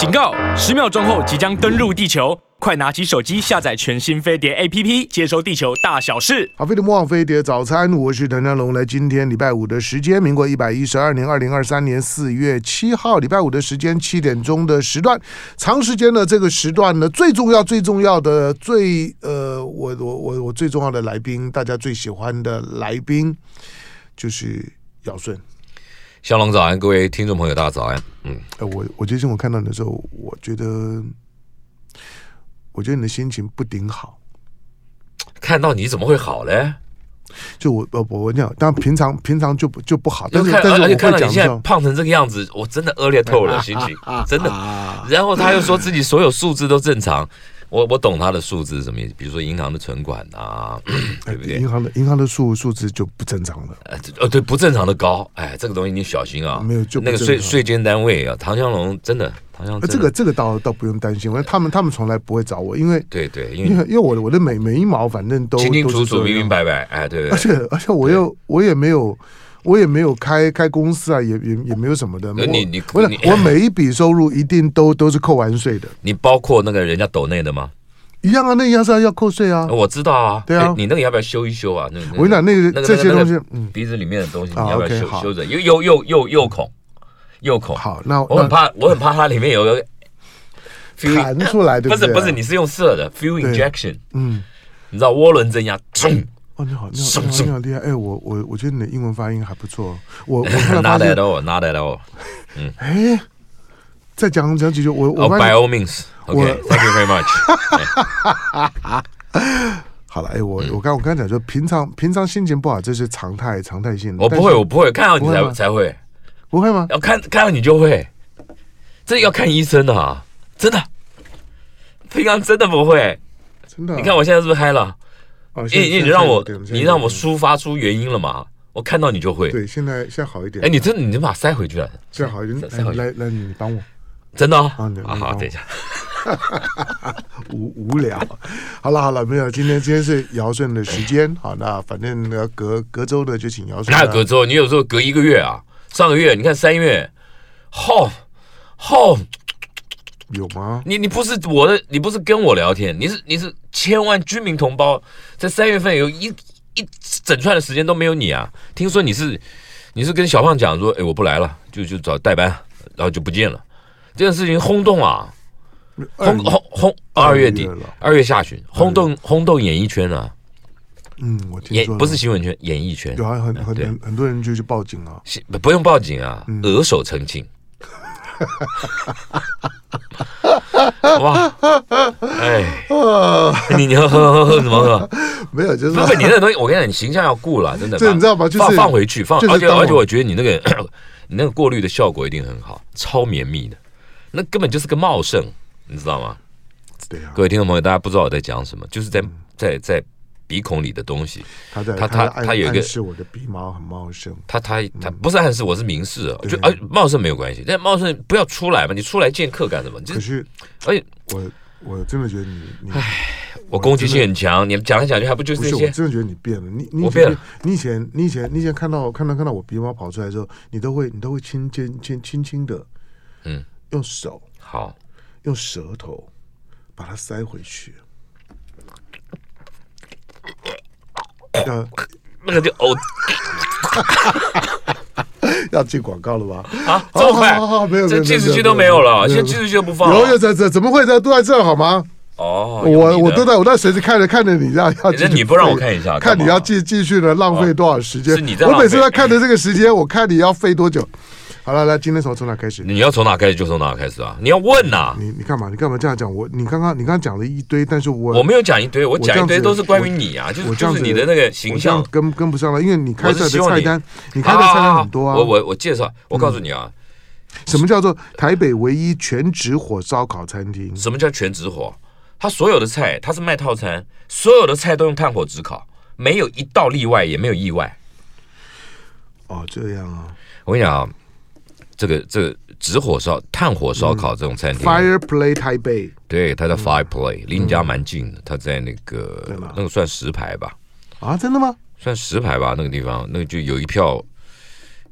警告！十秒钟后即将登陆地球，快拿起手机下载全新飞碟 APP，接收地球大小事。好，飞碟魔网飞碟早餐，我是唐湘龙。来，今天礼拜五的时间，民国一百一十二年二零二三年四月七号，礼拜五的时间七点钟的时段，长时间的这个时段呢，最重要、最重要的、最呃，我我我我最重要的来宾，大家最喜欢的来宾，就是姚舜。湘龙早安，各位听众朋友，大家早安。嗯，呃、我我最近我看到你的时候，我觉得，我觉得你的心情不顶好。看到你怎么会好嘞？就我我我讲，但平常平常就不就不好。但是看但是我会看到你现在胖成这个样子，我真的恶劣透了，心情 真的。然后他又说自己所有数字都正常。我我懂他的数字是什么意思，比如说银行的存款啊，对不对？银行的银行的数数字就不正常了。呃，对，不正常的高，哎，这个东西你小心啊。没有，就那个税税监单位啊，唐香龙真的，唐香龙。这个这个倒倒不用担心，因为他们他们从来不会找我，因为对对，因为因为我的我的每每一毛反正都清清楚楚、明明白白，哎，对对。而且而且我又我也没有。我也没有开开公司啊，也也也没有什么的。你你我我每一笔收入一定都都是扣完税的。你包括那个人家抖内的吗？一样啊，那一样是要扣税啊。我知道啊，对啊。你那个要不要修一修啊？那我跟你讲，那个这些东西，嗯，鼻子里面的东西，你要不要修修整？又又又又又孔，又孔。好，那我很怕，我很怕它里面有个 弹出来的。不是不是，你是用射的 fuel injection。嗯，你知道涡轮增压，冲。哦，你好，你好，你好厉害！哎，我我我觉得你的英文发音还不错。我我 Not at all, not at all。嗯，哎，再讲讲几句。我我 By all means, OK, thank you very much。好了，哎，我我刚我刚讲就，平常平常心情不好，这是常态常态性的。我不会，我不会看到你才才会，不会吗？要看看到你就会，这要看医生的啊，真的。平常真的不会，真的。你看我现在是不是嗨了？你你让我你让我抒发出原因了嘛？我看到你就会。对，现在现在好一点。哎，你真的你能把它塞回去了？现在好一点。来来来，你帮我。真的？啊好，等一下。无无聊。好了好了，没有。今天今天是尧舜的时间。好，那反正隔隔周的就请尧舜。哪有隔周？你有时候隔一个月啊？上个月你看三月，好好。有吗？你你不是我的，你不是跟我聊天，你是你是千万居民同胞，在三月份有一一整串的时间都没有你啊！听说你是你是跟小胖讲说，哎，我不来了，就就找代班，然后就不见了。这件事情轰动啊，轰轰轰！二月底，二月下旬，轰动轰动演艺圈啊。嗯，我听说不是新闻圈，演艺圈有很很很很多人就去报警啊，不用报警啊，额手澄清。哇！哎，你你喝喝喝喝什么喝？没有，就是不是你那个东西，我跟你讲，你形象要顾了，真的。这你知道吗？就是放放回去，放。而且而且，我觉得你那个 你那个过滤的效果一定很好，超绵密的，那根本就是个茂盛，你知道吗？对啊。各位听众朋友，大家不知道我在讲什么，就是在在在。鼻孔里的东西，他在他他他有一个是我的鼻毛很茂盛，他他他不是暗示我是明示啊，就而茂盛没有关系，但茂盛不要出来嘛，你出来见客干什么？可是，而且我我真的觉得你，哎，我攻击性很强，你讲来讲去还不就是这些？我真的觉得你变了，你你我变了，你以前你以前你以前看到看到看到我鼻毛跑出来之后，你都会你都会轻轻轻轻轻的，嗯，用手好，用舌头把它塞回去。要那个就呕，要进广告了吧？啊，这么快？没有，这计时器都没有了，现在计时器都不放。有有这这怎么会在都在这好吗？哦，我我都在我在随时看着看着你这样要，那你不让我看一下，看你要继继续的浪费多少时间？我每次在看着这个时间，我看你要费多久。好了，来，今天从从哪开始？你要从哪开始就从哪开始啊！你要问呐！你你干嘛？你干嘛这样讲？我你刚刚你刚刚讲了一堆，但是我我没有讲一堆，我讲一堆都是关于你啊，就是就是你的那个形象跟跟不上了，因为你开的菜单，你开的菜单很多啊。我我我介绍，我告诉你啊，什么叫做台北唯一全职火烧烤餐厅？什么叫全职火？他所有的菜，他是卖套餐，所有的菜都用炭火直烤，没有一道例外，也没有意外。哦，这样啊，我跟你讲啊。这个这个纸火烧、炭火烧烤这种餐厅，Fireplay 台北，对，它叫 Fireplay，离你家蛮近的，它在那个那个算石牌吧？啊，真的吗？算石牌吧，那个地方，那个就有一票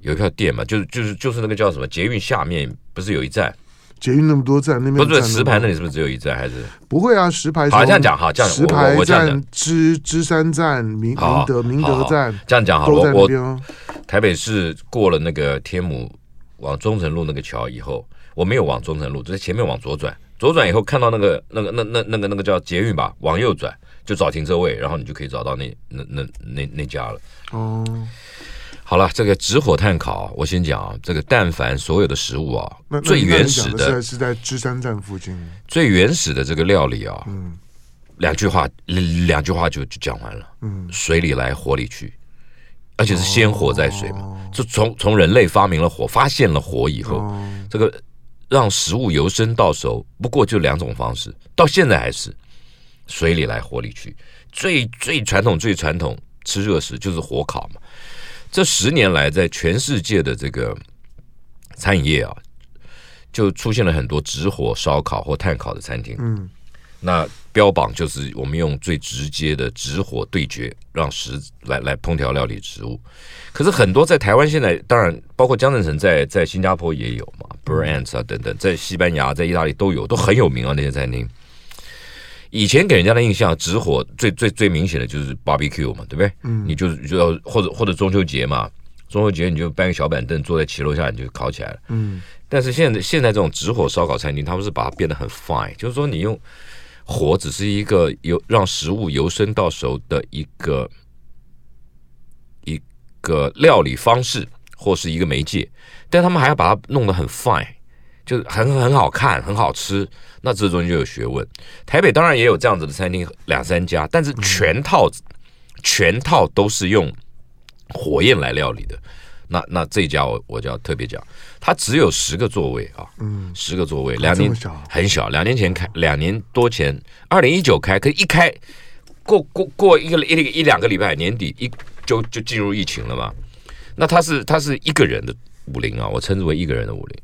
有一票店嘛，就是就是就是那个叫什么捷运下面不是有一站？捷运那么多站，那边不是石牌那里是不是只有一站？还是不会啊？石牌好这样讲哈，这样石牌站、芝芝山站、明明德明德站，这样讲好了。我我台北市过了那个天母往中城路那个桥以后，我没有往中城路，就在前面往左转，左转以后看到那个那个那那那个那个叫捷运吧，往右转就找停车位，然后你就可以找到那那那那那家了。哦。好了，这个直火炭烤，我先讲啊，这个但凡所有的食物啊，最原始的是在芝山站附近，最原始的这个料理啊，嗯，两句话，两句话就就讲完了，嗯，水里来，火里去，而且是先火再水嘛，哦、就从从人类发明了火，发现了火以后，哦、这个让食物由生到熟，不过就两种方式，到现在还是水里来，火里去，最最传统最传统吃热食就是火烤嘛。这十年来，在全世界的这个餐饮业啊，就出现了很多直火烧烤或炭烤的餐厅。嗯，那标榜就是我们用最直接的直火对决，让食来来烹调料理食物。可是很多在台湾现在，当然包括江振成在在新加坡也有嘛，Brands 啊等等，在西班牙、在意大利都有，都很有名啊那些餐厅。以前给人家的印象，直火最最最明显的就是 barbecue 嘛，对不对？嗯，你就是就要或者或者中秋节嘛，中秋节你就搬个小板凳坐在骑楼下，你就烤起来了。嗯，但是现在现在这种直火烧烤餐厅，他们是把它变得很 fine，就是说你用火只是一个由让食物由生到熟的一个一个料理方式或是一个媒介，但他们还要把它弄得很 fine。就是很很好看，很好吃，那这中间就有学问。台北当然也有这样子的餐厅，两三家，但是全套全套都是用火焰来料理的。那那这家我我就要特别讲，它只有十个座位啊，嗯，十个座位，两年很小，两年前开，两年多前，二零一九开，可一开过过过一个一一两个礼拜，年底一就就进入疫情了嘛。那它是它是一个人的武林啊，我称之为一个人的武林。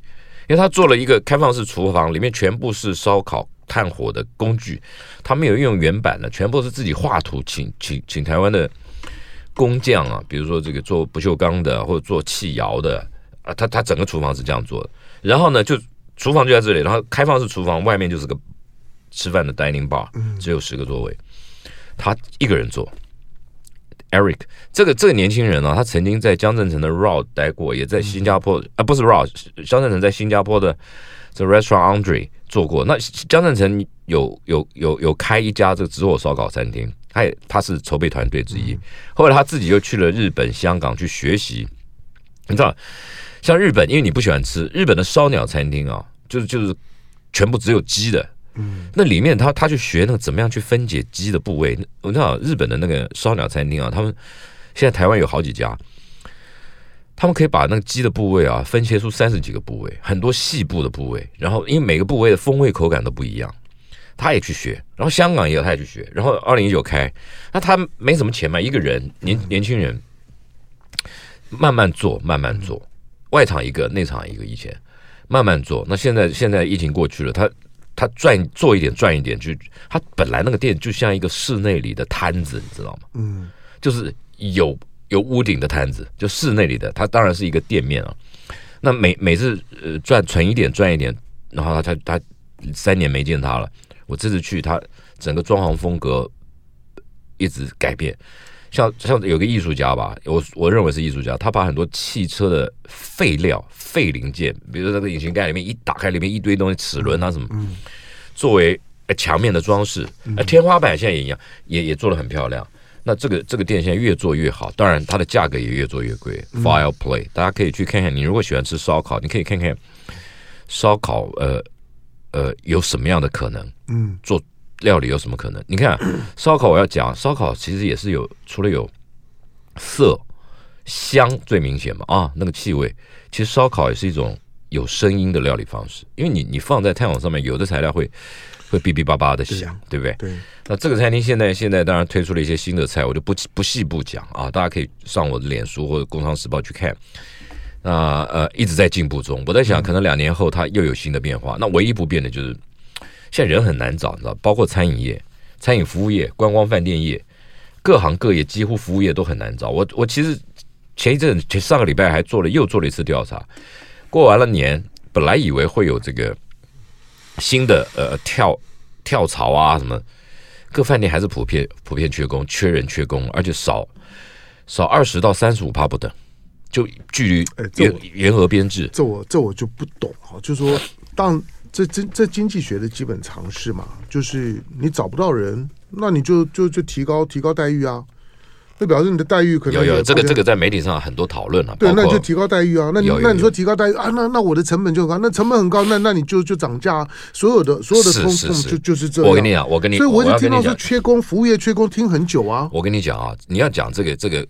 因为他做了一个开放式厨房，里面全部是烧烤炭火的工具，他没有用原版的，全部是自己画图，请请请台湾的工匠啊，比如说这个做不锈钢的或者做气窑的啊，他他整个厨房是这样做的。然后呢，就厨房就在这里，然后开放式厨房外面就是个吃饭的 dining bar，只有十个座位，他一个人做。Eric，这个这个年轻人啊，他曾经在江振诚的 Raw 待过，也在新加坡、啊，不是 Raw，江振诚在新加坡的这 Restaurant Andre 做过。那江振诚有有有有开一家这个直火烧烤餐厅，他也他是筹备团队之一。后来他自己又去了日本、香港去学习。你知道，像日本，因为你不喜欢吃日本的烧鸟餐厅啊，就是就是全部只有鸡的。嗯，那里面他他去学那个怎么样去分解鸡的部位。我知道日本的那个烧鸟餐厅啊，他们现在台湾有好几家，他们可以把那个鸡的部位啊分切出三十几个部位，很多细部的部位。然后因为每个部位的风味口感都不一样，他也去学。然后香港也有，他也去学。然后二零一九开，那他没什么钱嘛，一个人年年轻人慢慢做，慢慢做，外场一个，内场一个，以前慢慢做。那现在现在疫情过去了，他。他赚做一点赚一点，就他本来那个店就像一个室内里的摊子，你知道吗？嗯，就是有有屋顶的摊子，就室内里的，他当然是一个店面啊。那每每次呃赚存一点赚一点，然后他他他三年没见他了，我这次去，它整个装潢风格一直改变。像像有个艺术家吧，我我认为是艺术家，他把很多汽车的废料、废零件，比如说那个引擎盖里面一打开，里面一堆东西，齿轮啊什么，作为墙面的装饰，天花板现在也一样，也也做的很漂亮。那这个这个店现在越做越好，当然它的价格也越做越贵。Fireplay，大家可以去看看。你如果喜欢吃烧烤，你可以看看烧烤，呃呃，有什么样的可能？嗯，做。料理有什么可能？你看 烧烤，我要讲烧烤，其实也是有除了有色香最明显嘛啊，那个气味，其实烧烤也是一种有声音的料理方式，因为你你放在炭火上面，有的材料会会哔哔叭叭的响，对，对不对？对。那这个餐厅现在现在当然推出了一些新的菜，我就不不细不讲啊，大家可以上我的脸书或者《工商时报》去看。那呃一直在进步中，我在想，可能两年后它又有新的变化。那唯一不变的就是。现在人很难找，你知道，包括餐饮业、餐饮服务业、观光饭店业，各行各业几乎服务业都很难找。我我其实前一阵前上个礼拜还做了又做了一次调查，过完了年，本来以为会有这个新的呃跳跳槽啊什么，各饭店还是普遍普遍缺工，缺人缺工，而且少少二十到三十五趴不等，就距离沿沿河编制，这我这我就不懂哈，就是说当这这这经济学的基本常识嘛，就是你找不到人，那你就就就提高提高待遇啊。那表示你的待遇可能有有这个这个在媒体上很多讨论了。对，那你就提高待遇啊。那你那你说提高待遇啊？那那我的成本就很高，那成本很高，那那你就就涨价。所有的所有的通通就就是这样。我跟你讲，我跟你，所以我就听到说缺工，服务业缺工，听很久啊。我跟你讲啊，你要讲这个这个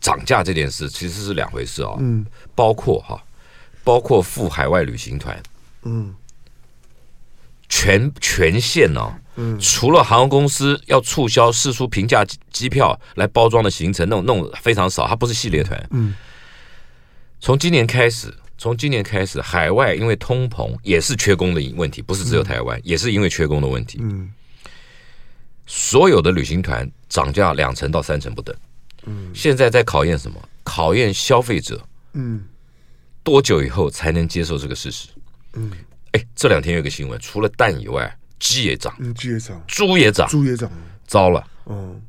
涨价这件事，其实是两回事啊。嗯。包括哈，包括赴海外旅行团，嗯，全全线呢。嗯，除了航空公司要促销试出平价机票来包装的行程，那种那种非常少，它不是系列团。嗯，从今年开始，从今年开始，海外因为通膨也是缺工的问题，不是只有台湾，嗯、也是因为缺工的问题。嗯，所有的旅行团涨价两成到三成不等。嗯，现在在考验什么？考验消费者。嗯，多久以后才能接受这个事实？嗯，哎，这两天有个新闻，除了蛋以外。鸡也涨，嗯，鸡也涨，猪也涨，猪也涨，糟了，嗯，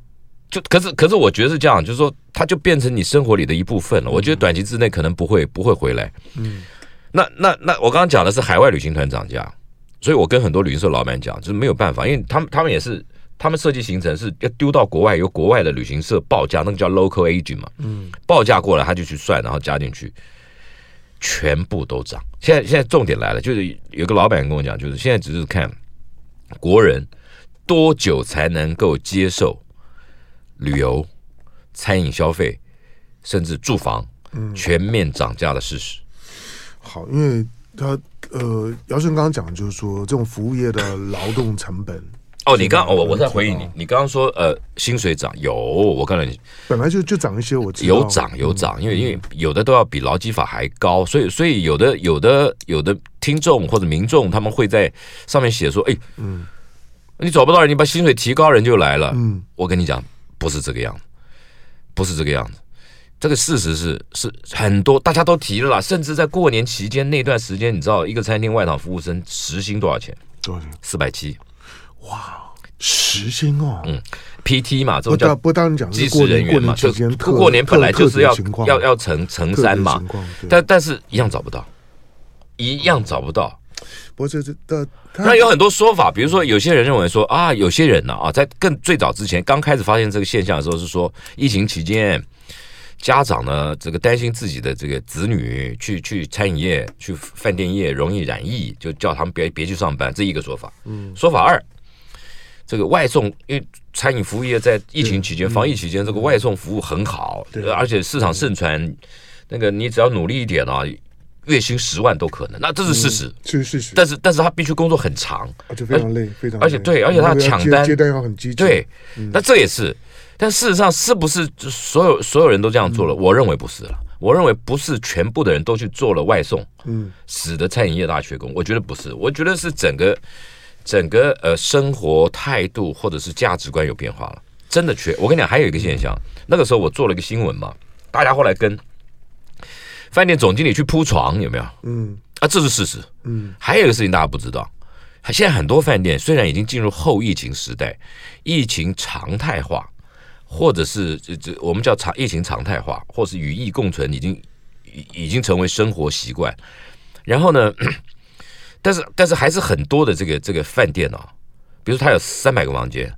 就可是可是我觉得是这样，就是说它就变成你生活里的一部分了。我觉得短期之内可能不会不会回来，嗯，那那那我刚刚讲的是海外旅行团涨价，所以我跟很多旅行社老板讲，就是没有办法，因为他们他们也是他们设计行程是要丢到国外，由国外的旅行社报价，那个叫 local agent 嘛，嗯，报价过来他就去算，然后加进去，全部都涨。现在现在重点来了，就是有个老板跟我讲，就是现在只是看。国人多久才能够接受旅游、餐饮消费，甚至住房全面涨价的事实？嗯、好，因为他呃，姚顺刚刚讲的就是说，这种服务业的劳动成本。哦，你刚我我在回应你，你刚刚说呃，薪水涨有，我告诉你，本来就就涨一些，我知道有涨有涨，因为因为有的都要比劳基法还高，所以所以有的有的有的听众或者民众他们会在上面写说，哎，嗯，你找不到人，你把薪水提高，人就来了。嗯，我跟你讲，不是这个样子，不是这个样子，这个事实是是很多大家都提了啦，甚至在过年期间那段时间，你知道一个餐厅外场服务生时薪多少钱？多少钱？四百七。哇，时薪哦，嗯，PT 嘛，这种叫不当讲技师人员嘛，就过年本来就是要要要乘乘三嘛，但但是一样找不到，一样找不到。不是这这，那有很多说法，比如说有些人认为说啊，有些人呢啊，在更最早之前刚开始发现这个现象的时候，是说疫情期间家长呢这个担心自己的这个子女去去餐饮业、去饭店业容易染疫，就叫他们别别去上班，这一个说法。嗯，说法二。这个外送，因为餐饮服务业在疫情期间、防疫期间，这个外送服务很好，而且市场盛传，那个你只要努力一点啊，月薪十万都可能。那这是事实，是事实。但是，但是他必须工作很长，而且非常累，非常。而且对，而且他抢单接单要很积极。对，那这也是。但事实上，是不是所有所有人都这样做了？我认为不是了。我认为不是全部的人都去做了外送，嗯，使得餐饮业大缺工。我觉得不是，我觉得是整个。整个呃生活态度或者是价值观有变化了，真的缺。我跟你讲，还有一个现象，那个时候我做了一个新闻嘛，大家后来跟饭店总经理去铺床，有没有？嗯，啊，这是事实。嗯，还有一个事情大家不知道，现在很多饭店虽然已经进入后疫情时代，疫情常态化，或者是这这我们叫常疫情常态化，或是与疫共存，已经已已经成为生活习惯。然后呢？但是，但是还是很多的这个这个饭店哦，比如说他有三百个房间，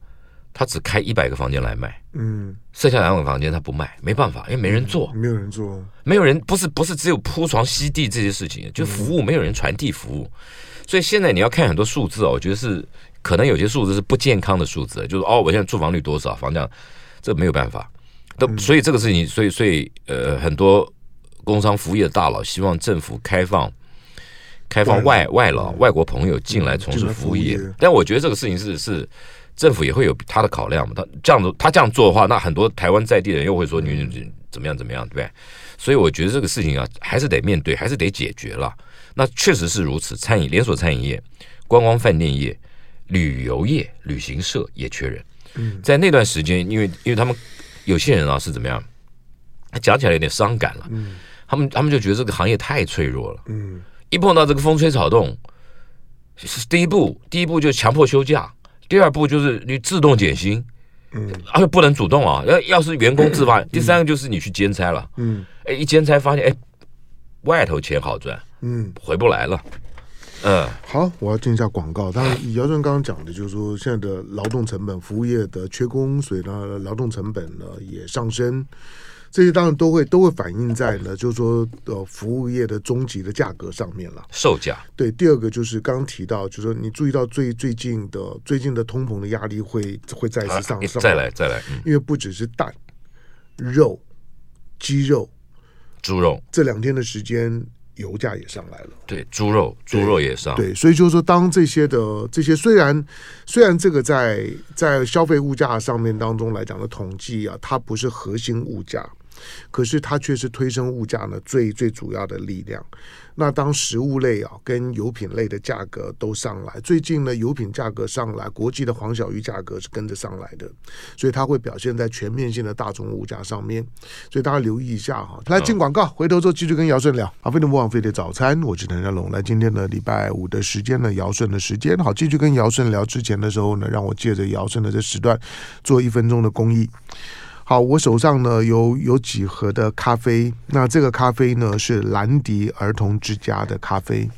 他只开一百个房间来卖，嗯，剩下两百个房间他不卖，没办法，因为没人做，没有人做，没有人，不是不是只有铺床、吸地这些事情，就服务没有人传递服务，所以现在你要看很多数字哦，我觉得是可能有些数字是不健康的数字，就是哦，我现在住房率多少，房价，这没有办法，都所以这个事情，所以所以呃，很多工商服务业的大佬希望政府开放。开放外外劳、外国朋友进来从事服务业，但我觉得这个事情是是政府也会有他的考量嘛。他这样子，他这样做的话，那很多台湾在地人又会说你你怎么样怎么样，对不对？所以我觉得这个事情啊，还是得面对，还是得解决了。那确实是如此，餐饮连锁餐饮业、观光饭店业、旅游业、旅行社也缺人。在那段时间，因为因为他们有些人啊是怎么样，讲起来有点伤感了。他们他们就觉得这个行业太脆弱了。嗯。一碰到这个风吹草动，是第一步，第一步就是强迫休假，第二步就是你自动减薪，嗯，而且不能主动啊，要要是员工自发，嗯、第三个就是你去兼差了，嗯，哎，一兼差发现哎，外头钱好赚，嗯，回不来了，嗯，好，我要进一下广告。当然，姚顺刚刚讲的就是说，现在的劳动成本，服务业的缺工，所以呢，劳动成本呢也上升。这些当然都会都会反映在呢，就是说呃服务业的终极的价格上面了，售价。对，第二个就是刚刚提到，就是说你注意到最最近的最近的通膨的压力会会再次上升，再来再来，因为不只是蛋、肉、鸡肉、猪肉，这两天的时间油价也上来了，对，猪肉猪肉也上，对，所以就是说当这些的这些虽然虽然这个在在消费物价上面当中来讲的统计啊，它不是核心物价。可是它却是推升物价呢最最主要的力量。那当食物类啊跟油品类的价格都上来，最近呢油品价格上来，国际的黄小鱼价格是跟着上来的，所以它会表现在全面性的大宗物价上面。所以大家留意一下哈。来进广告，回头之后继续跟姚顺聊。啊，非常不枉费的早餐，我是陈家龙。来，今天的礼拜五的时间呢，姚顺的时间，好，继续跟姚顺聊之前的时候呢，让我借着姚顺的这时段做一分钟的公益。好，我手上呢有有几盒的咖啡，那这个咖啡呢是兰迪儿童之家的咖啡。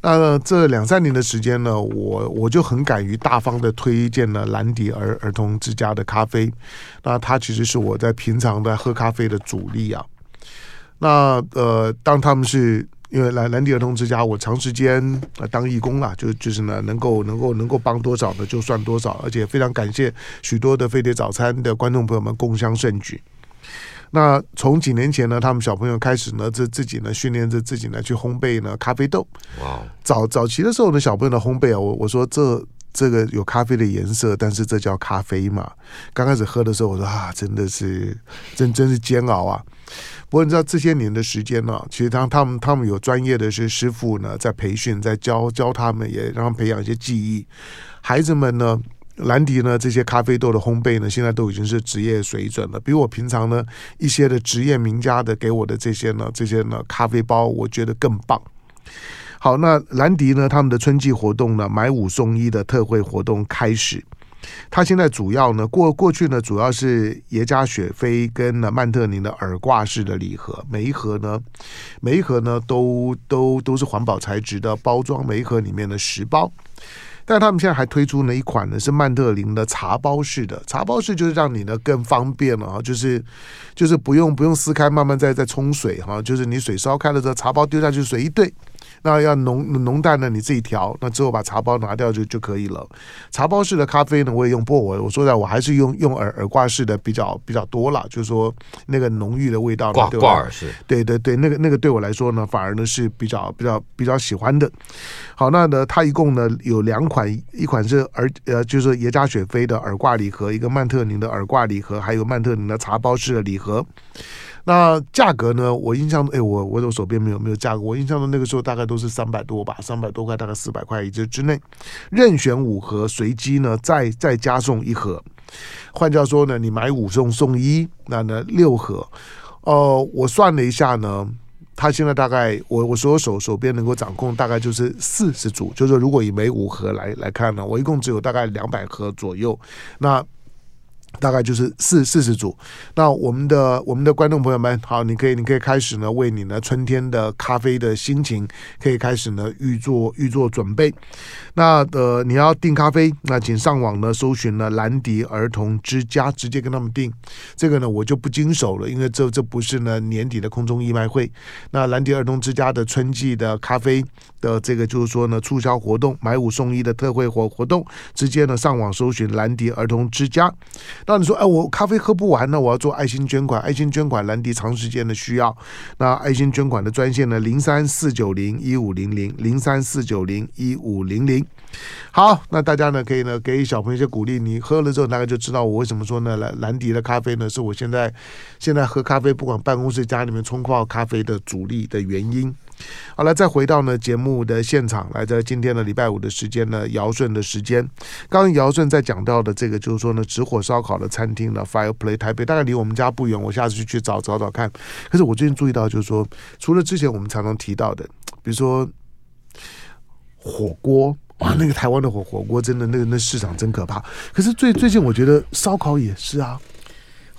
那这两三年的时间呢，我我就很敢于大方的推荐了兰迪儿儿童之家的咖啡。那它其实是我在平常的喝咖啡的主力啊。那呃，当他们是。因为兰兰迪儿童之家，我长时间啊当义工啦，就就是呢，能够能够能够帮多少呢，就算多少，而且非常感谢许多的飞碟早餐的观众朋友们共襄盛举。那从几年前呢，他们小朋友开始呢，自自己呢训练着自己呢去烘焙呢咖啡豆。哇！早早期的时候呢，小朋友的烘焙啊，我我说这这个有咖啡的颜色，但是这叫咖啡嘛？刚开始喝的时候，我说啊，真的是真真是煎熬啊！不过你知道这些年的时间呢、其实他他们他们有专业的是师傅呢，在培训，在教教他们，也让他们培养一些技艺。孩子们呢，兰迪呢这些咖啡豆的烘焙呢，现在都已经是职业水准了，比我平常呢一些的职业名家的给我的这些呢这些呢咖啡包，我觉得更棒。好，那兰迪呢他们的春季活动呢，买五送一的特惠活动开始。它现在主要呢，过过去呢，主要是耶加雪菲跟呢曼特宁的耳挂式的礼盒，每一盒呢，每一盒呢都都都是环保材质的包装，每一盒里面的十包。但他们现在还推出了一款呢，是曼特宁的茶包式的，茶包式就是让你呢更方便了啊，就是就是不用不用撕开，慢慢再再冲水哈，就是你水烧开了之后，茶包丢下去，水一兑。那要浓浓淡呢？你自己调。那之后把茶包拿掉就就可以了。茶包式的咖啡呢，我也用。不过我我说实在，我还是用用耳耳挂式的比较比较多了。就是说那个浓郁的味道，挂挂耳式。对对对，那个那个对我来说呢，反而呢是比较比较比较喜欢的。好，那呢，它一共呢有两款，一款是耳呃，就是耶加雪菲的耳挂礼盒，一个曼特宁的耳挂礼盒，还有曼特宁的茶包式的礼盒。那价格呢？我印象，哎，我我我手边没有没有价格。我印象中那个时候大概都是三百多吧，三百多块，大概四百块一只之内。任选五盒，随机呢再再加送一盒。换句话说呢，你买五送送一，那呢六盒。哦、我算了一下呢，他现在大概我我所有手手边能够掌控大概就是四十组，就是如果以每五盒来来看呢，我一共只有大概两百盒左右。那大概就是四四十组，那我们的我们的观众朋友们，好，你可以你可以开始呢，为你呢春天的咖啡的心情，可以开始呢预做预做准备。那呃，你要订咖啡，那请上网呢搜寻呢兰迪儿童之家，直接跟他们订。这个呢我就不经手了，因为这这不是呢年底的空中义卖会。那兰迪儿童之家的春季的咖啡的这个就是说呢促销活动，买五送一的特惠活活动，直接呢上网搜寻兰迪儿童之家。那你说，哎，我咖啡喝不完呢，我要做爱心捐款，爱心捐款兰迪长时间的需要。那爱心捐款的专线呢，零三四九零一五零零零三四九零一五零零。好，那大家呢可以呢给小朋友一些鼓励，你喝了之后大概就知道我为什么说呢，兰兰迪的咖啡呢是我现在现在喝咖啡，不管办公室家里面冲泡咖啡的主力的原因。好了，再回到呢节目的现场来，在今天的礼拜五的时间呢，姚顺的时间。刚刚姚顺在讲到的这个，就是说呢，直火烧烤的餐厅呢，Fireplay 台北，大概离我们家不远，我下次去去找找找看。可是我最近注意到，就是说，除了之前我们常常提到的，比如说火锅。哇，那个台湾的火火锅真的，那个那市场真可怕。可是最最近我觉得烧烤也是啊，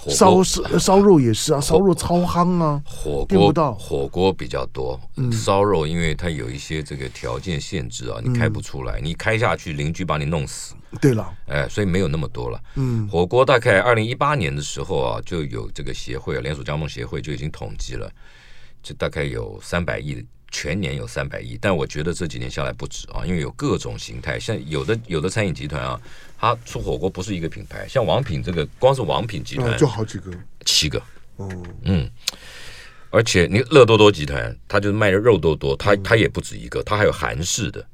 烧烧烧肉也是啊，烧肉超夯啊。火锅火锅比较多，烧肉因为它有一些这个条件限制啊，你开不出来，你开下去邻居把你弄死。对了，哎，所以没有那么多了。嗯，火锅大概二零一八年的时候啊，就有这个协会啊，连锁加盟协会就已经统计了，就大概有三百亿。全年有三百亿，但我觉得这几年下来不止啊，因为有各种形态，像有的有的餐饮集团啊，它出火锅不是一个品牌，像王品这个，光是王品集团就好几个，七个，哦，嗯，而且你乐多多集团，它就是卖的肉多多，它它也不止一个，它还有韩式的，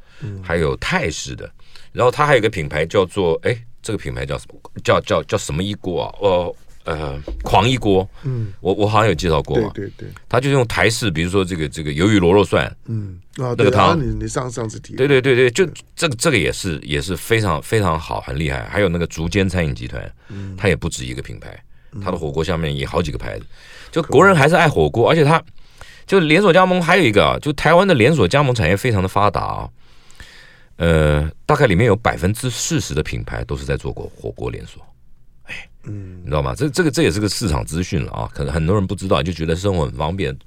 还有泰式的，然后它还有一个品牌叫做，哎，这个品牌叫什么？叫叫叫什么一锅啊？哦。呃，狂一锅，嗯，我我好像有介绍过嘛，对对对，他就用台式，比如说这个这个鱿鱼螺肉蒜，嗯，啊，那个汤，你你上上次提，对对对对，就这个这个也是也是非常非常好，很厉害。还有那个竹间餐饮集团，嗯，它也不止一个品牌，它的火锅下面也好几个牌子，就国人还是爱火锅，而且它就连锁加盟还有一个啊，就台湾的连锁加盟产业非常的发达啊，呃，大概里面有百分之四十的品牌都是在做过火锅连锁。嗯，你知道吗？这这个这也是个市场资讯了啊！可能很多人不知道，就觉得生活很方便，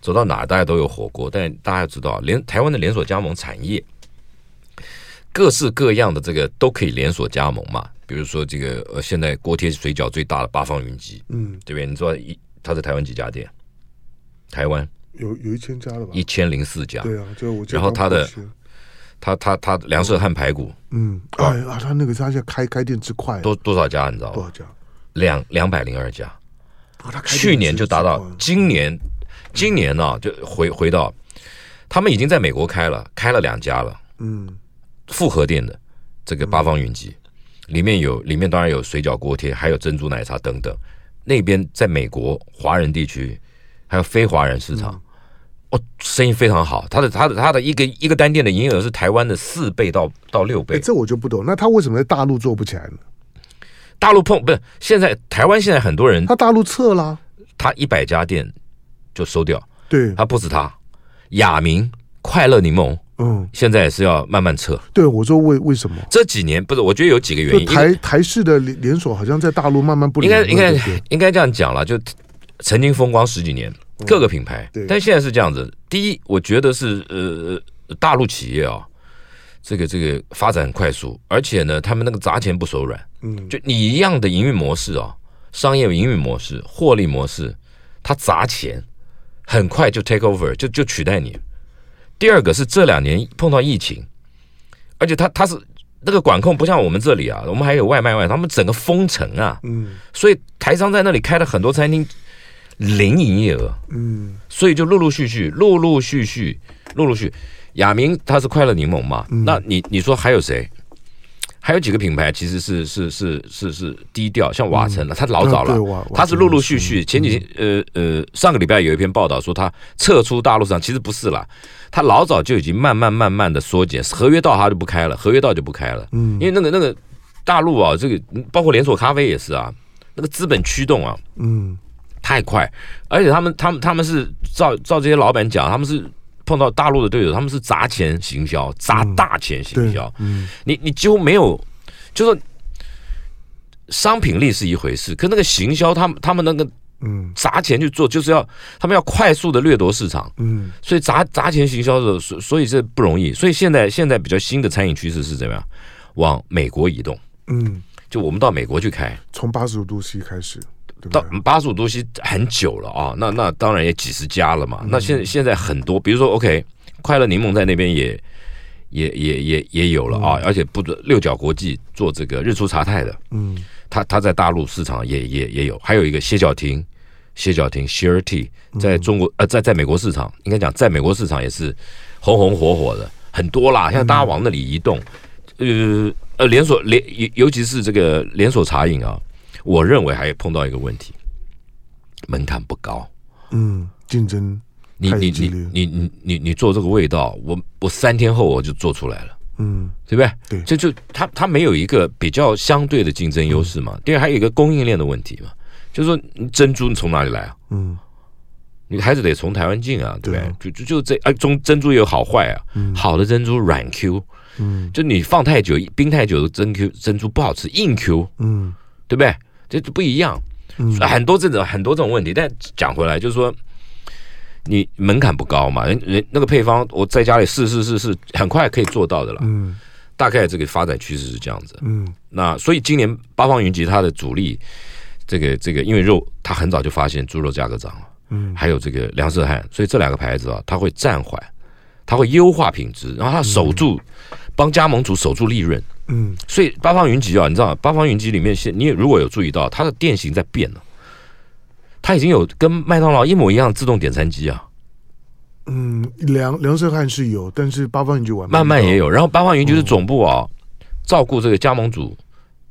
走到哪大家都有火锅。但大家知道，连台湾的连锁加盟产业，各式各样的这个都可以连锁加盟嘛。比如说这个呃，现在锅贴水饺最大的八方云集，嗯，对不对？你知道一他在台湾几家店？台湾有有一千家了吧？一千零四家。对啊，就我然后他的。他他他粮食汉排骨，嗯，哎啊，他那个他现在开开店之快，多多少家你知道吗？多少家？两两百零二家，去年就达到，今年今年呢就回回到，他们已经在美国开了，开了两家了，嗯，复合店的这个八方云集，里面有里面当然有水饺锅贴，还有珍珠奶茶等等，那边在美国华人地区还有非华人市场。哦，生意非常好，他的他的他的一个一个单店的营业额是台湾的四倍到到六倍。这我就不懂，那他为什么在大陆做不起来呢？大陆碰不是现在台湾现在很多人，他大陆撤了，他一百家店就收掉。对，他不止他，雅明、快乐柠檬，嗯，现在也是要慢慢撤。对，我说为为什么这几年不是？我觉得有几个原因。台台式的连连锁好像在大陆慢慢不应该应该应该这样讲了，就曾经风光十几年。各个品牌，嗯、但现在是这样子。第一，我觉得是呃，大陆企业啊，这个这个发展很快速，而且呢，他们那个砸钱不手软。嗯，就你一样的营运模式啊，商业营运模式、获利模式，他砸钱，很快就 take over，就就取代你。第二个是这两年碰到疫情，而且他他是那个管控不像我们这里啊，我们还有外卖外，他们整个封城啊，嗯，所以台商在那里开了很多餐厅。零营业额，嗯，所以就陆陆续续、陆陆续续、陆陆续，亚明他是快乐柠檬嘛？嗯、那你你说还有谁？还有几个品牌其实是是是是是低调，像瓦城了，它老早了，它是陆陆续续。前几天呃呃，上个礼拜有一篇报道说它撤出大陆上，其实不是啦，它老早就已经慢慢慢慢的缩减，合约到它就不开了，合约到就不开了，嗯，因为那个那个大陆啊，这个包括连锁咖啡也是啊，那个资本驱动啊，嗯。太快，而且他们他们他们是照照这些老板讲，他们是碰到大陆的对手，他们是砸钱行销，砸大钱行销。嗯，你你几乎没有，就是商品力是一回事，可那个行销，他们他们那个嗯砸钱去做，就是要他们要快速的掠夺市场。嗯，所以砸砸钱行销的，所所以这不容易。所以现在现在比较新的餐饮趋势是怎么样？往美国移动。嗯，就我们到美国去开，从八十五度 C 开始。到八十五度 C 很久了啊，那那当然也几十家了嘛。那现现在很多，比如说 OK，快乐柠檬在那边也也也也也有了啊，而且不六角国际做这个日出茶太的，嗯，他他在大陆市场也也也有，还有一个歇脚亭，歇脚亭 Share Tea 在中国呃在在美国市场应该讲在美国市场也是红红火火的很多啦，现在大家往那里移动，呃呃连锁连尤尤其是这个连锁茶饮啊。我认为还碰到一个问题，门槛不高。嗯，竞争你你你你你你你做这个味道，我我三天后我就做出来了。嗯，对不对？对，就就它它没有一个比较相对的竞争优势嘛。第二，还有一个供应链的问题嘛，就是说珍珠你从哪里来啊？嗯，你还是得从台湾进啊，对不对？就就就这啊，中珍珠有好坏啊，嗯好的珍珠软 Q，嗯就你放太久冰太久的珍 Q 珍珠不好吃，硬 Q，嗯对不对？这就不一样，嗯很多这种很多这种问题。但讲回来，就是说你门槛不高嘛，人人那个配方我在家里试试试试，很快可以做到的了。嗯大概这个发展趋势是这样子。嗯那所以今年八方云集它的主力，这个这个因为肉它很早就发现猪肉价格涨了，嗯还有这个粮食汉，所以这两个牌子啊，它会暂缓，它会优化品质，然后它守住帮加盟主守住利润。嗯。所以八方云集啊，你知道八方云集里面现你也如果有注意到它的店型在变了，它已经有跟麦当劳一模一样的自动点餐机啊，嗯，梁梁胜汉是有，但是八方云集完慢慢也有。然后八方云集是总部啊，照顾这个加盟主，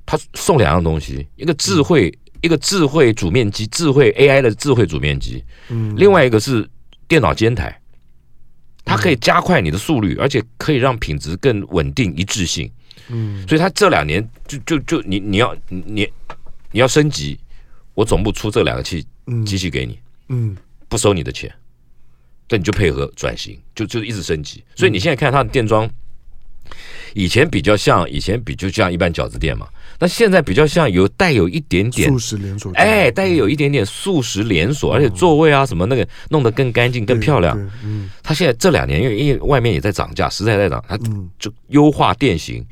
他送两样东西，一个智慧一个智慧煮面机，智慧 AI 的智慧煮面机，嗯。另外一个是电脑煎台，它可以加快你的速率，而且可以让品质更稳定一致性。嗯。所以他这两年就就就你你要你你要升级，我总部出这两个器嗯。机器给你，嗯。不收你的钱，但你就配合转型，就就一直升级。所以你现在看它的店装，以前比较像以前比就像一般饺子店嘛，那现在比较像有带有一点点素食连锁，哎，带有一点点素食连锁，而且座位啊什么那个弄得更干净、更漂亮。嗯。他现在这两年，因为因为外面也在涨价，食材在涨，它嗯。就优化店型，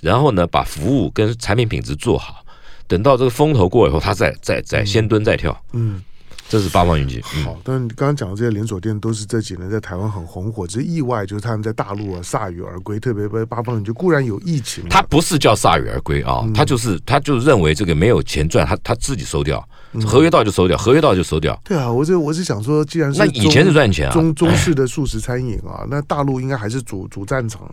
然后呢把服务跟产品品质做好。等到这个风头过以后，他再再再先蹲再跳，嗯。这是八方云集。嗯好，但你刚刚讲的这些连锁店都是这几年在台湾很红火，只是意外就是他们在大陆啊铩羽而归，特别被八方云集固然有疫情啊，他不是叫铩羽而归啊，他就是他就认为这个没有钱赚，他他自己收掉，合约到就收掉，合约到就收掉。对啊，我这我是想说，既然是那以前是赚钱啊，中中式的素食餐饮啊，那大陆应该还是主主战场。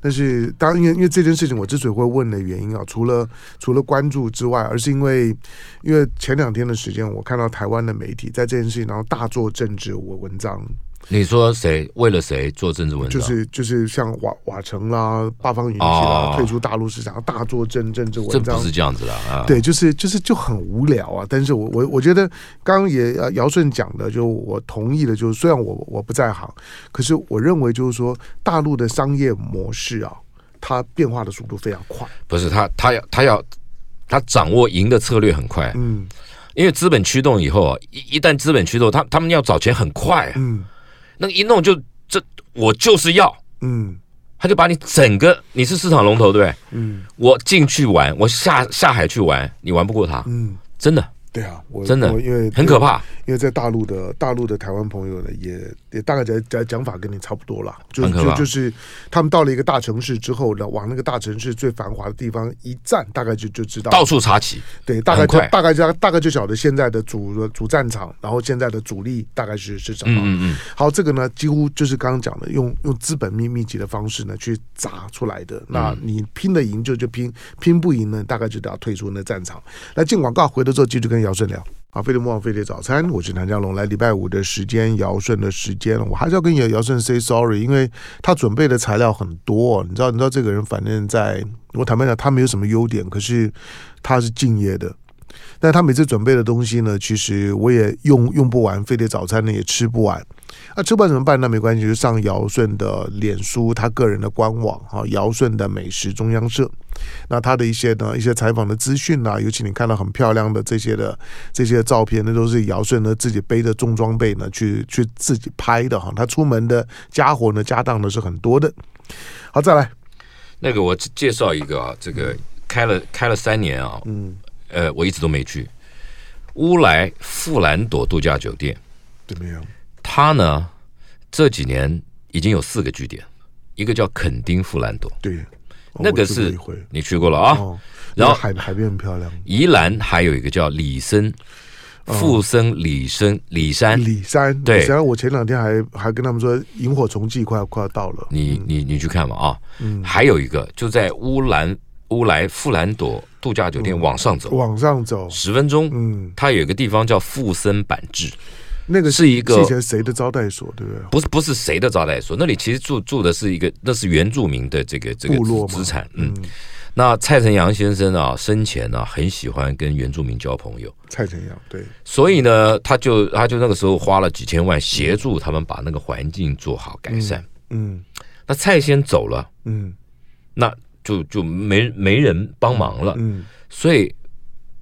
但是当，因为因为这件事情，我之所以会问的原因啊，除了除了关注之外，而是因为因为前两天的时间，我看到台湾的媒体在这件事情然后大做政治我文章。你说谁为了谁做政治文章？就是就是像瓦瓦城啦、八方云集啦、哦退出大陆市场，大做政政治文章。这不是这样子的啊。对，就是就是就很无聊啊。但是我我我觉得刚刚也呃姚顺讲的，就我同意的，就是虽然我我不在行，可是我认为就是说大陆的商业模式啊，它变化的速度非常快。不是他，他要他要他掌握赢的策略很快，嗯因为资本驱动以后啊，一一旦资本驱动，他他们要找钱很快啊，嗯那个一弄就这我就是要，嗯。他就把你整个你是市场龙头对不对？嗯。我进去玩，我下下海去玩，你玩不过他，嗯，真的对啊，我真的我因为很可，怕。因为在大陆的大陆的台湾朋友呢，也也大概讲讲讲法跟你差不多啦，就就就是他们到了一个大城市之后呢，往那个大城市最繁华的地方一站，大概就就知道到处插旗，对，大概就大概就大概就晓得现在的主主战场，然后现在的主力大概是是什么。嗯嗯嗯，好，这个呢，几乎就是刚刚讲的，用用资本密密集的方式呢去砸出来的。那你拼得赢就就拼，拼不赢呢，大概就得要退出那战场。来进广告，回头之后继续跟姚顺聊。啊，飞碟魔王飞碟早餐，我是谭江龙。来礼拜五的时间，姚顺的时间，我还是要跟姚姚顺 say sorry，因为他准备的材料很多。你知道，你知道这个人，反正在我坦白讲，他没有什么优点，可是他是敬业的。但他每次准备的东西呢，其实我也用用不完，飞碟早餐呢也吃不完。那、啊、吃不完怎么办？那没关系，就上尧舜的脸书，他个人的官网哈，尧舜的美食中央社。那他的一些呢，一些采访的资讯啊，尤其你看到很漂亮的这些的这些照片，那都是尧舜呢自己背着重装备呢去去自己拍的哈。他出门的家伙呢，家当呢是很多的。好，再来，那个我介绍一个啊，这个开了开了三年啊，嗯，呃，我一直都没去乌来富兰朵度假酒店。怎么样？它呢这几年已经有四个据点，一个叫垦丁富兰朵，对，哦那个是你去过了啊。哦，然后海海边很漂亮。宜兰还有一个叫李森，富森李森李山，李山，对。里山，我前两天还还跟他们说，萤火虫季快要快要到了。你你你去看吧啊。嗯，还有一个就在乌兰乌来富兰朵度假酒店往上走。往上走，十分钟，嗯，它有一个地方叫富森板治，那个是一个以前谁的招待所，对不对？不是不是谁的招待所，那里其实住住的是一个，那是原住民的这个这个部落资产。嗯，那蔡成阳先生啊，生前呢、啊、很喜欢跟原住民交朋友。蔡成阳对，所以呢，他就他就那个时候花了几千万协助他们把那个环境做好改善。嗯，嗯那蔡先走了，嗯，那就就没没人帮忙了。嗯，所以。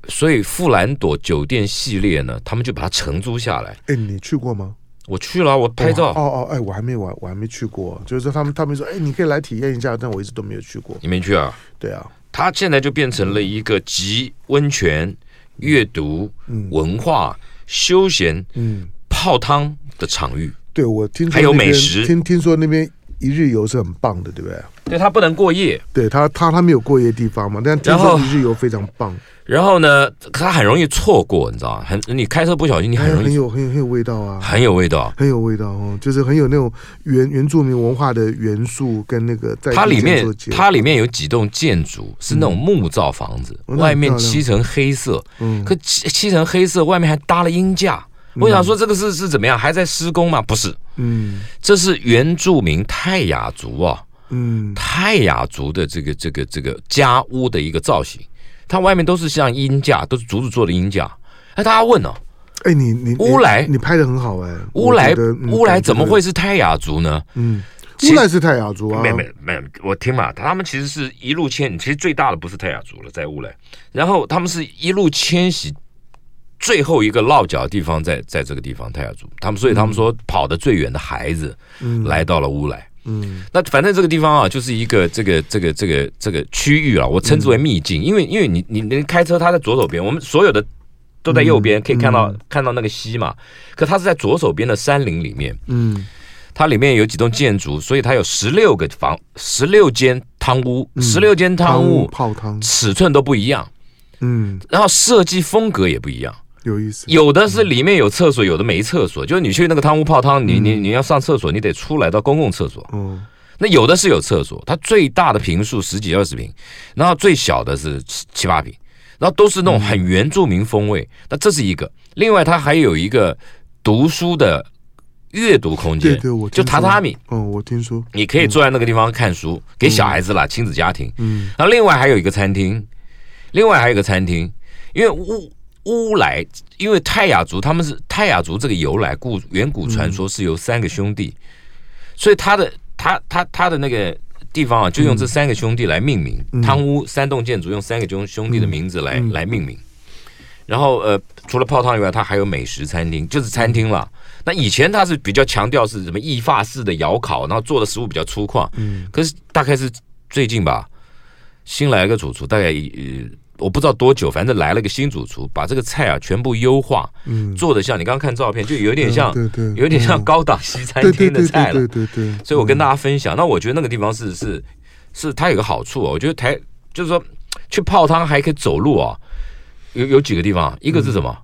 所以富兰朵酒店系列呢，他们就把它承租下来。哎，你去过吗？我去了，我拍照。哦哦，哎，我还没玩我还没去过。就是说他们他们说，哎，你可以来体验一下，但我一直都没有去过。你没去啊？对啊。它现在就变成了一个集温泉、阅读、文化、休闲、嗯、泡汤的场域。对，我听说还有美食。听听说那边一日游是很棒的，对不对？对，它不能过夜。对它，它它没有过夜地方嘛？但听说一日游非常棒。然后呢，它很容易错过，你知道吗？很，你开车不小心，你很容易。很有很有很有味道啊，很有味道，很有味道哦，就是很有那种原原住民文化的元素跟那个在。它里面它里面有几栋建筑是那种木造房子，嗯、外面漆成黑色，嗯，可漆漆成黑色，外面还搭了鹰架。嗯、我想说，这个是是怎么样？还在施工吗？不是，嗯，这是原住民泰雅族啊，嗯，泰雅族的这个这个这个家屋的一个造型。它外面都是像鹰架，都是竹子做的鹰架。哎，大家问哦，哎，你你乌来，你拍的很好哎。乌来乌来怎么会是泰雅族呢？嗯，乌来是泰雅族啊。没没没，我听嘛，他们其实是一路迁，其实最大的不是泰雅族了，在乌来，然后他们是一路迁徙，最后一个落脚的地方在在这个地方，泰雅族。他们所以他们说跑得最远的孩子，来到了乌来。嗯，那反正这个地方啊，就是一个这个这个这个这个区域啊，我称之为秘境，因为因为你你你开车，它在左手边，我们所有的都在右边，可以看到看到那个溪嘛。可它是在左手边的山林里面，嗯，它里面有几栋建筑，所以它有十六个房，十六间汤屋，十六间汤屋泡汤，尺寸都不一样，嗯，然后设计风格也不一样。有意思，有的是里面有厕所，有的没厕所。就是你去那个汤屋泡汤，你你你要上厕所，你得出来到公共厕所。嗯，那有的是有厕所，它最大的平数十几二十平，然后最小的是七七八平，然后都是那种很原住民风味。那这是一个，另外它还有一个读书的阅读空间，对对，我就榻榻米。嗯，我听说你可以坐在那个地方看书，给小孩子啦，亲子家庭。嗯，然后另外还有一个餐厅，另外还有一个餐厅，因为屋。乌来，因为泰雅族他们是泰雅族这个由来，故远古传说是由三个兄弟，嗯、所以他的他他他的那个地方啊，就用这三个兄弟来命名。嗯、汤屋三栋建筑用三个兄兄弟的名字来、嗯、来命名。然后呃，除了泡汤以外，它还有美食餐厅，就是餐厅了。嗯、那以前它是比较强调是什么义法式的窑烤，然后做的食物比较粗犷。嗯，可是大概是最近吧，新来了个主厨，大概呃。我不知道多久，反正来了个新主厨，把这个菜啊全部优化，嗯，做的像你刚刚看照片，就有点像，对对，有点像高档西餐厅的菜了，对对对。所以我跟大家分享，那我觉得那个地方是是是它有个好处啊，我觉得台就是说去泡汤还可以走路啊，有有几个地方，一个是什么？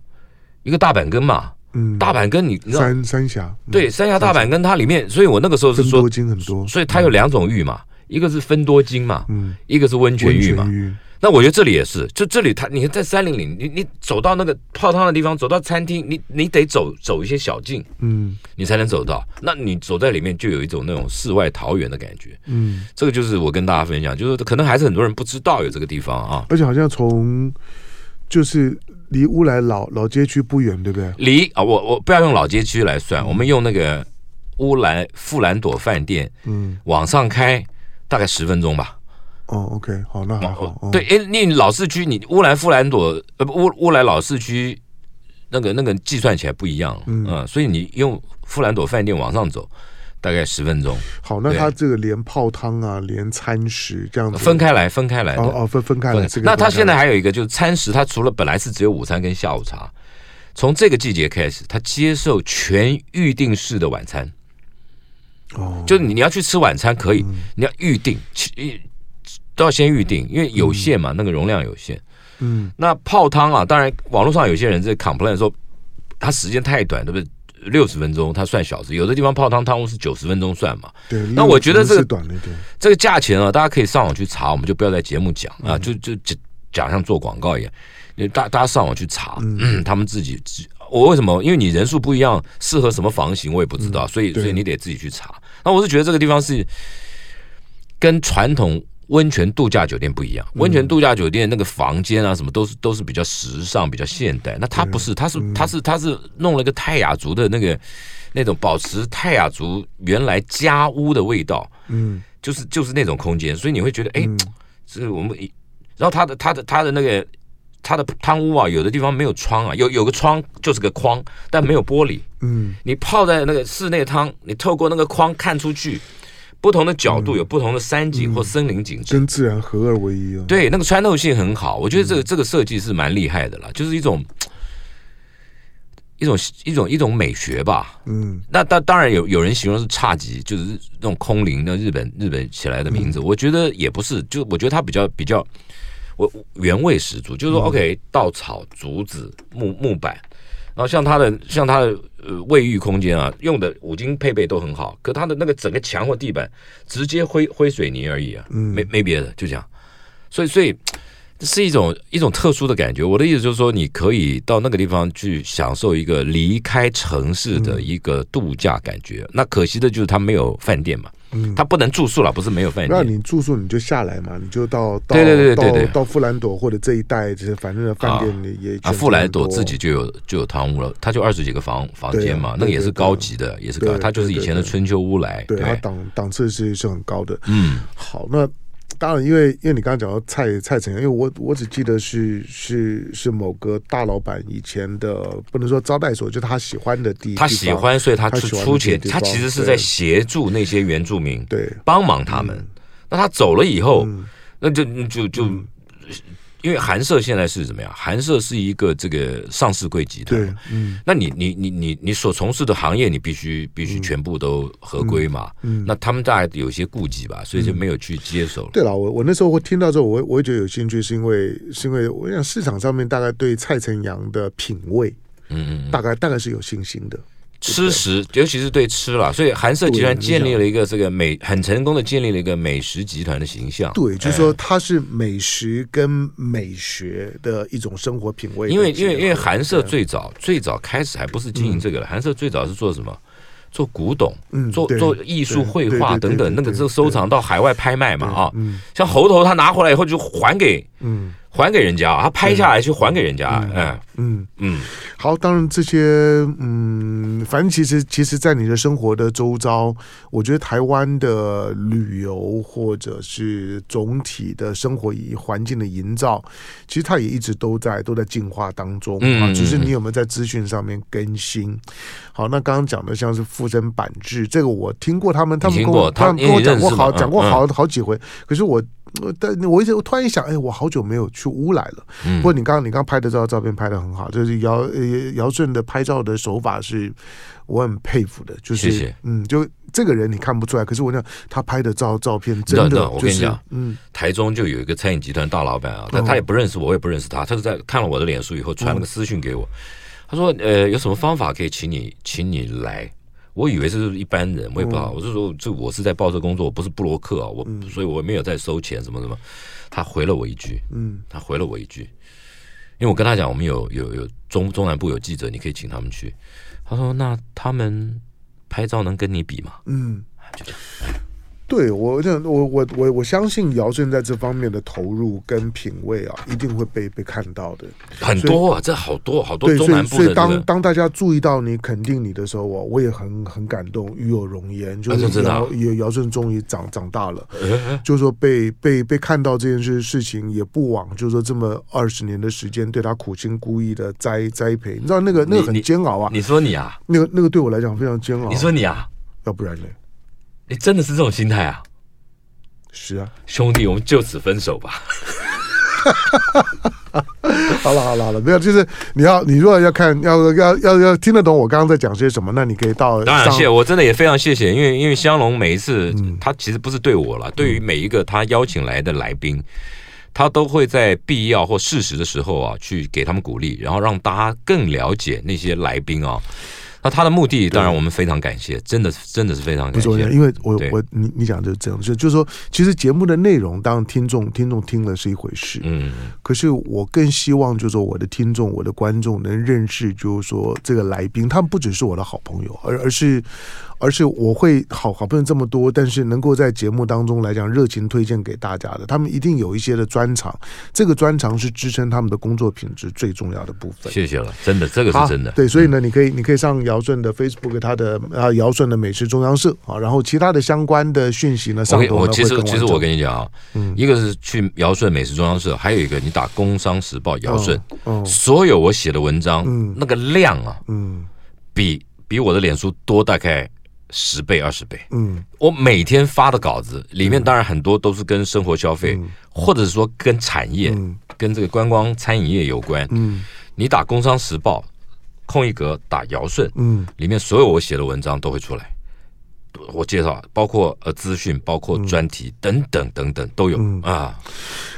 一个大板根嘛，嗯，大板根你知道三三峡，对，三峡大板根它里面，所以我那个时候是说多金很多，所以它有两种浴嘛，一个是分多金嘛，嗯，一个是温泉浴嘛。那我觉得这里也是，就这里它，你看在山林里，你你走到那个泡汤的地方，走到餐厅，你你得走走一些小径，嗯，你才能走到。那你走在里面，就有一种那种世外桃源的感觉，嗯，这个就是我跟大家分享，就是可能还是很多人不知道有这个地方啊。而且好像从就是离乌来老老街区不远，对不对？离啊，我我不要用老街区来算，我们用那个乌来富兰朵饭店，嗯，往上开大概十分钟吧。哦，OK，好，那还好。对，哎，你老市区，你乌兰富兰朵，呃，不，乌乌兰老市区，那个那个计算起来不一样，嗯，所以你用富兰朵饭店往上走，大概十分钟。好，那它这个连泡汤啊，连餐食这样子分开来，分开来，哦哦，分分开来。那它现在还有一个就是餐食，它除了本来是只有午餐跟下午茶，从这个季节开始，它接受全预定式的晚餐。哦，就是你你要去吃晚餐可以，你要预定都要先预定，因为有限嘛，嗯、那个容量有限。嗯，那泡汤啊，当然网络上有些人在 complain 说，他时间太短，对不对？六十分钟它算小时，有的地方泡汤汤屋是九十分钟算嘛。对，那我觉得这个短了一点，这个价钱啊，大家可以上网去查，我们就不要在节目讲啊，就就讲讲像做广告一样，大大家上网去查，嗯，他们自己我为什么？因为你人数不一样，适合什么房型我也不知道，嗯、所以所以你得自己去查。那我是觉得这个地方是跟传统温泉度假酒店不一样。温泉度假酒店那个房间啊，什么都是都是比较时尚、比较现代。那它不是，它是它是它是弄了一个泰雅族的那个那种保持泰雅族原来家屋的味道。嗯，就是就是那种空间，所以你会觉得，哎，是我们。然后它的它的它的那个它的汤屋啊，有的地方没有窗啊，有有个窗就是个框，但没有玻璃。嗯，你泡在那个室内汤，你透过那个框看出去，不同的角度有不同的山景或森林景致，跟自然合二为一啊。对，那个穿透性很好，我觉得这个这个设计是蛮厉害的啦，就是一种一种一种一种美学吧。嗯，那当当然有有人形容是侘寂，就是那种空灵的日本日本起来的名字，我觉得也不是，就我觉得它比较比较。我原味十足，就是说，OK，稻草、竹子、木木板，然后像它的像它的呃卫浴空间啊，用的五金配备都很好，可它的那个整个墙或地板直接灰灰水泥而已啊，没没别的，就这样，所以所以是一种一种特殊的感觉。我的意思就是说，你可以到那个地方去享受一个离开城市的一个度假感觉。那可惜的就是它没有饭店嘛。嗯，他不能住宿了，不是没有饭店。那你住宿你就下来嘛，你就到到对对对对对到到富兰朵或者这一带，就是反正的饭店里也啊，富兰朵自己就有就有汤屋了，他就二十几个房房间嘛，那个也是高级的，也是高，他就是以前的春秋屋来，对，他档档次是是很高的。嗯，好，那。当然，因为因为你刚刚讲到蔡蔡成阳，因为我我只记得是是是某个大老板以前的，不能说招待所，就他喜欢的地，他喜欢，所以他出出钱，他其实是在协助那些原住民，对，帮忙他们。那他走了以后，那就就就。因为韩舍现在是怎么样？韩舍是一个这个上市柜集团，嗯，那你你你你你所从事的行业，你必须必须全部都合规嘛，嗯，那他们大概有些顾忌吧，所以就没有去接手。对了，我我那时候会听到之后，我我也觉得有兴趣，是因为是因为我想市场上面大概对蔡成阳的品味，嗯嗯，大概大概是有信心的。吃食，尤其是对吃了，所以韩舍集团建立了一个这个美很成功的建立了一个美食集团的形象。对，就是说它是美食跟美学的一种生活品味。因为因为因为韩舍最早最早开始还不是经营这个了，韩舍最早是做什么？做古董，做做艺术绘画等等，那个就收藏到海外拍卖嘛啊。像猴头他拿回来以后就还给嗯。还给人家，他拍下来去还给人家，嗯嗯嗯，嗯，好，当然这些，嗯，反正其实其实，在你的生活的周遭，我觉得台湾的旅游或者是总体的生活环境的营造，其实它也一直都在都在进化当中啊。只是你有没有在资讯上面更新？好，那刚刚讲的像是附身板制，这个我听过，他们他们跟我他们跟我讲过好讲过好好几回，可是我。但我一直我突然一想，哎，我好久没有去乌来了。嗯、不过你刚刚你刚拍的照照片拍的很好，就是姚呃姚顺的拍照的手法是我很佩服的。就是谢谢嗯，就这个人你看不出来，可是我讲他拍的照照片真的，就是，我跟你讲，嗯，台中就有一个餐饮集团大老板啊，但他也不认识我，我也不认识他，他是在看了我的脸书以后传了个私讯给我，嗯、他说呃有什么方法可以请你请你来。我以为是一般人，我也不知道。我是说，这我是在报社工作，我不是布洛克啊。我所以我没有在收钱什么什么。他回了我一句，嗯，他回了我一句，因为我跟他讲，我们有有有中中南部有记者，你可以请他们去。他说，那他们拍照能跟你比吗？嗯，就这样。对我，我我我我相信姚顺在这方面的投入跟品味啊，一定会被被看到的。很多啊，这好多好多中南部的。所以当当大家注意到你、肯定你的时候，我我也很很感动，与有容焉。就是姚姚顺终于长长大了，就是说被被被看到这件事事情，也不枉就是说这么二十年的时间对他苦心孤诣的栽栽培。你知道那个那个很煎熬啊。你说你啊，那个那个对我来讲非常煎熬。你说你啊，要不然呢？你真的是这种心态啊？是啊，兄弟，我们就此分手吧。好了好了好了，没有，就是你要你如果要看要要要要听得懂我刚刚在讲些什么，那你可以到。当然谢，我真的也非常谢谢，因为因为香龙每一次、嗯、他其实不是对我了，对于每一个他邀请来的来宾，他都会在必要或适时的时候啊，去给他们鼓励，然后让大家更了解那些来宾啊。那他的目的，当然我们非常感谢，真的真的是非常感谢。因为我我你你讲就是这样，就就是说，其实节目的内容，当然听众听众听了是一回事，嗯，可是我更希望就是说，我的听众、我的观众能认识，就是说这个来宾，他们不只是我的好朋友，而而是。而是我会好好朋友这么多，但是能够在节目当中来讲热情推荐给大家的，他们一定有一些的专长，这个专长是支撑他们的工作品质最重要的部分。谢谢了，真的，这个是真的。对，所以呢，你可以你可以上尧舜的 Facebook，他的啊尧舜的美食中央社啊，然后其他的相关的讯息呢，上头呢我其实其实我跟你讲啊，嗯，一个是去尧舜美食中央社，还有一个你打《工商时报》尧舜，嗯，所有我写的文章，嗯，那个量啊，嗯，比比我的脸书多大概。十倍二十倍，嗯，我每天发的稿子里面，当然很多都是跟生活消费，嗯、或者是说跟产业、嗯、跟这个观光餐饮业有关。嗯，你打《工商时报》空一格打尧舜，嗯，里面所有我写的文章都会出来。我介绍，包括呃资讯，包括专题、嗯、等等等等都有、嗯、啊。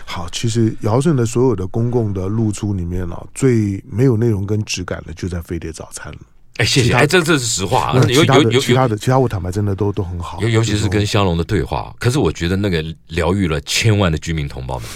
好，其实尧舜的所有的公共的露出里面啊，最没有内容跟质感的，就在飞碟早餐了。哎，谢谢！哎，这这是实话啊。有有有其他的，其他我坦白真的都都很好。尤尤其是跟香龙的对话，可是我觉得那个疗愈了千万的居民同胞们。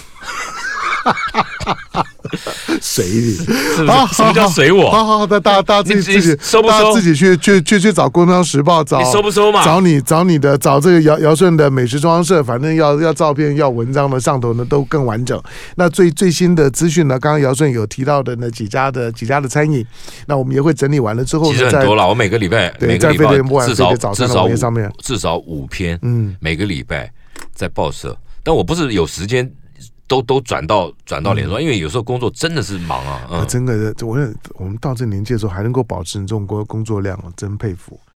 随你，什么叫随我？好好好的，大家大家自己自己收不收？自己去去去去找《工商时报》找你收不收嘛？找你找你的找这个姚姚顺的美食中央社，反正要要照片要文章的上头呢都更完整。那最最新的资讯呢？刚刚姚顺有提到的那几家的几家的餐饮，那我们也会整理完了之后，其实很多了。我每个礼拜每个礼拜至少至少上面至少五篇，嗯，每个礼拜在报社，但我不是有时间。都都转到转到脸书，因为有时候工作真的是忙啊。嗯，真的，我我们到这年纪的时候还能够保持这种工工作量，真佩服。